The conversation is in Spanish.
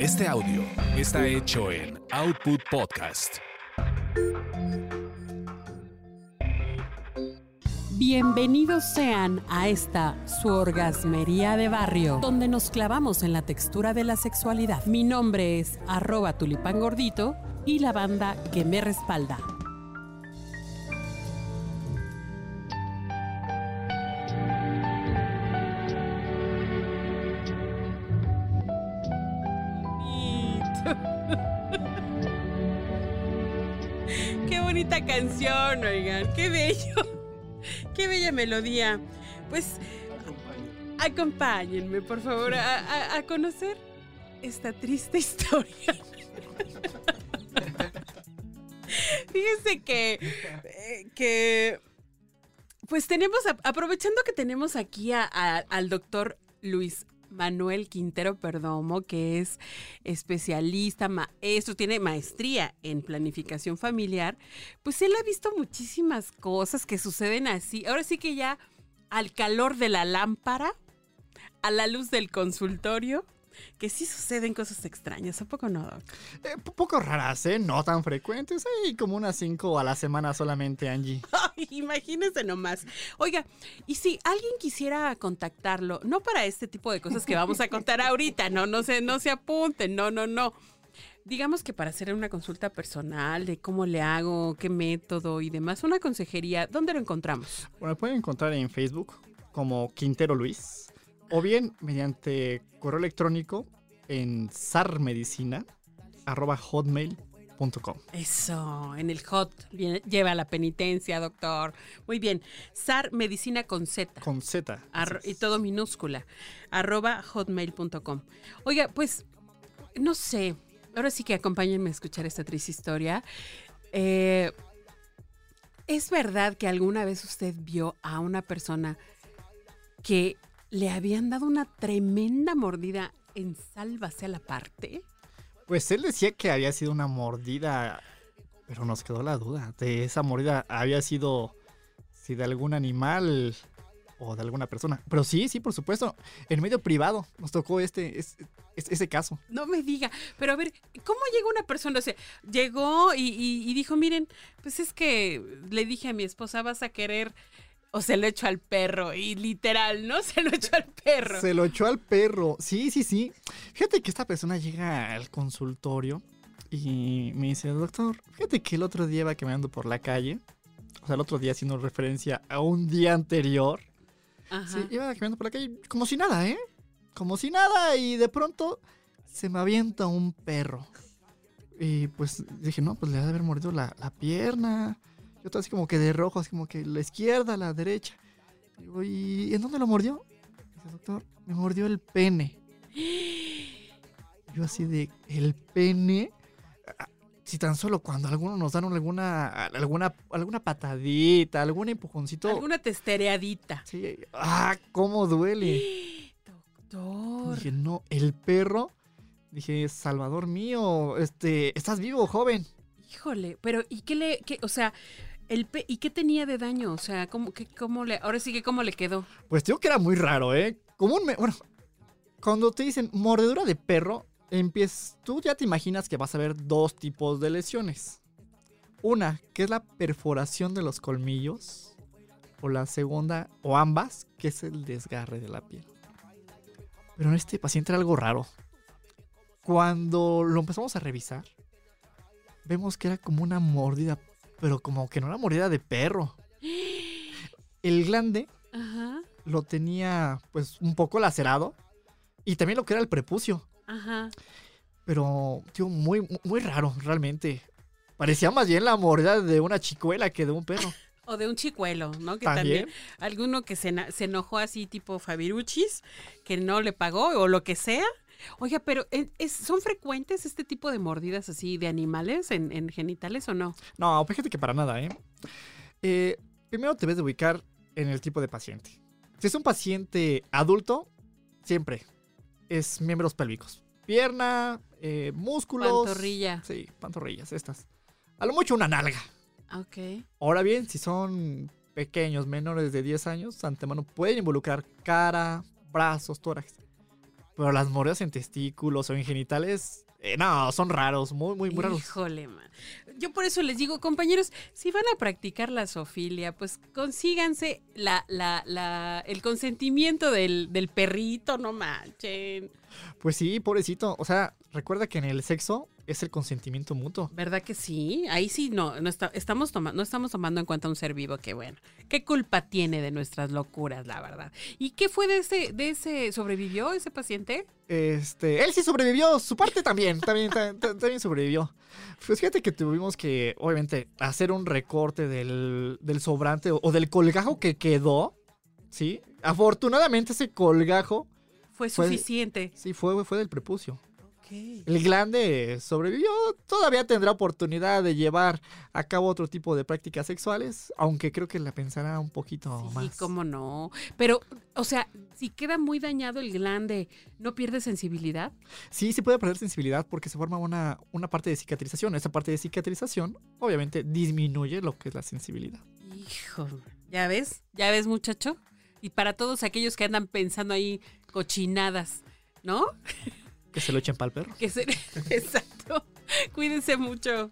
Este audio está hecho en Output Podcast. Bienvenidos sean a esta su orgasmería de barrio, donde nos clavamos en la textura de la sexualidad. Mi nombre es arroba tulipán gordito y la banda que me respalda. Qué bonita canción, oigan, qué bello. Qué bella melodía. Pues acompáñenme, por favor, a, a- a conocer esta triste historia. Fíjense que, eh, que, pues tenemos, aprovechando que tenemos aquí a- al doctor Luis Manuel Quintero Perdomo, que es especialista, maestro, tiene maestría en planificación familiar, pues él ha visto muchísimas cosas que suceden así. Ahora sí que ya al calor de la lámpara, a la luz del consultorio, que sí suceden cosas extrañas, ¿a poco no, doc? Eh, poco raras, ¿eh? No tan frecuentes. Hay como unas cinco a la semana solamente, Angie. Imagínense nomás. Oiga, y si alguien quisiera contactarlo, no para este tipo de cosas que vamos a contar ahorita, no, no se, no se apunten, no, no, no. Digamos que para hacer una consulta personal de cómo le hago, qué método y demás, una consejería, ¿dónde lo encontramos? Bueno, pueden encontrar en Facebook como Quintero Luis o bien mediante correo electrónico en sarmedicina.hotmail.com. Eso, en el hot, lleva la penitencia, doctor. Muy bien. SAR Medicina con Z. Con Z. Arro- y todo minúscula, arroba hotmail.com. Oiga, pues, no sé, ahora sí que acompáñenme a escuchar esta triste historia. Eh, ¿Es verdad que alguna vez usted vio a una persona que le habían dado una tremenda mordida en sálvase a la parte? Pues él decía que había sido una mordida, pero nos quedó la duda de esa mordida había sido si de algún animal o de alguna persona. Pero sí, sí, por supuesto, en medio privado nos tocó este, es- es- ese caso. No me diga, pero a ver, ¿cómo llegó una persona? O sea, llegó y, y- y dijo, miren, pues es que le dije a mi esposa, vas a querer, o se lo echo al perro, y literal, ¿no? Se lo echo al perro. Se lo echó al perro. Sí, sí, sí. Fíjate que esta persona llega al consultorio y me dice, doctor, fíjate que el otro día iba caminando por la calle. O sea, el otro día haciendo referencia a un día anterior. Ajá. Sí, iba caminando por la calle como si nada, ¿eh? Como si nada y de pronto se me avienta un perro. Y pues dije, no, pues le ha de haber mordido la, la pierna. Y otra así como que de rojo, así como que la izquierda, la derecha. Digo, ¿y en dónde lo mordió? Dice, doctor, me mordió el pene. Yo así de, ¿el pene? Ah, Si tan solo cuando algunos nos dan alguna, alguna, alguna patadita, algún empujoncito. Alguna testereadita. Sí, ah, cómo duele. Doctor. Dije, no, el perro. Dije, Salvador mío, este, estás vivo, joven. Híjole, pero ¿y qué le, qué, o sea, el ¿y qué tenía de daño? O sea, ¿cómo, cómo le, ahora sí que cómo le quedó? Pues digo que era muy raro, ¿eh? Comúnmente, bueno, cuando te dicen mordedura de perro, empiezas, tú ya te imaginas que vas a ver dos tipos de lesiones. Una, que es la perforación de los colmillos. O la segunda, o ambas, que es el desgarre de la piel. Pero en este paciente era algo raro. Cuando lo empezamos a revisar, vemos que era como una mordida, pero como que no era mordida de perro. El glande Ajá, lo tenía pues un poco lacerado y también lo que era el prepucio, ajá. pero tío, muy muy raro realmente. Parecía más bien la mordida de una chicuela que de un perro. O de un chicuelo, ¿no? Que También. también, alguno que se, se enojó así tipo Fabiruchis, que no le pagó o lo que sea. Oiga, pero ¿en- es- ¿son frecuentes este tipo de mordidas así de animales en, en genitales o no? No, fíjate que para nada, ¿eh? Eh, Primero te debes de ubicar en el tipo de paciente. Si es un paciente adulto, siempre es miembros pélvicos. Pierna, eh, músculos. Pantorrilla. Sí, pantorrillas, estas. A lo mucho una nalga. Ok. Ahora bien, si son pequeños, menores de 10 años, antemano pueden involucrar cara, brazos, tórax. Pero las mordidas en testículos o en genitales, eh, no, son raros, muy, muy, muy raros. Híjole, man. Yo por eso les digo, compañeros, si van a practicar la zoofilia, pues consíganse la, la, la, el consentimiento del, del perrito, no manchen. Pues sí, pobrecito. O sea, recuerda que en el sexo es el consentimiento mutuo. ¿Verdad que sí? Ahí sí no, no, está- estamos, toma- no estamos tomando en cuenta un ser vivo que, bueno, ¿qué culpa tiene de nuestras locuras, la verdad? ¿Y qué fue de ese, de ese, sobrevivió ese paciente? Este, él sí sobrevivió, su parte también, también, ta- ta- también sobrevivió. Pues fíjate que tuvimos que, obviamente, hacer un recorte del, del sobrante o, o del colgajo que quedó, ¿sí? Afortunadamente ese colgajo, Fue Fue- suficiente. sí, fue, fue del prepucio. El glande sobrevivió, todavía tendrá oportunidad de llevar a cabo otro tipo de prácticas sexuales, aunque creo que la pensará un poquito Sí, más. cómo no. Pero, o sea, si queda muy dañado el glande, ¿no pierde sensibilidad? Sí, se puede perder sensibilidad porque se forma una, una parte de cicatrización. Esa parte de cicatrización, obviamente, disminuye lo que es la sensibilidad. Hijo, ¿ya ves? ¿Ya ves, muchacho? Y para todos aquellos que andan pensando ahí cochinadas, ¿no? Que se lo echen para el perro. Que se... Exacto. Cuídense mucho.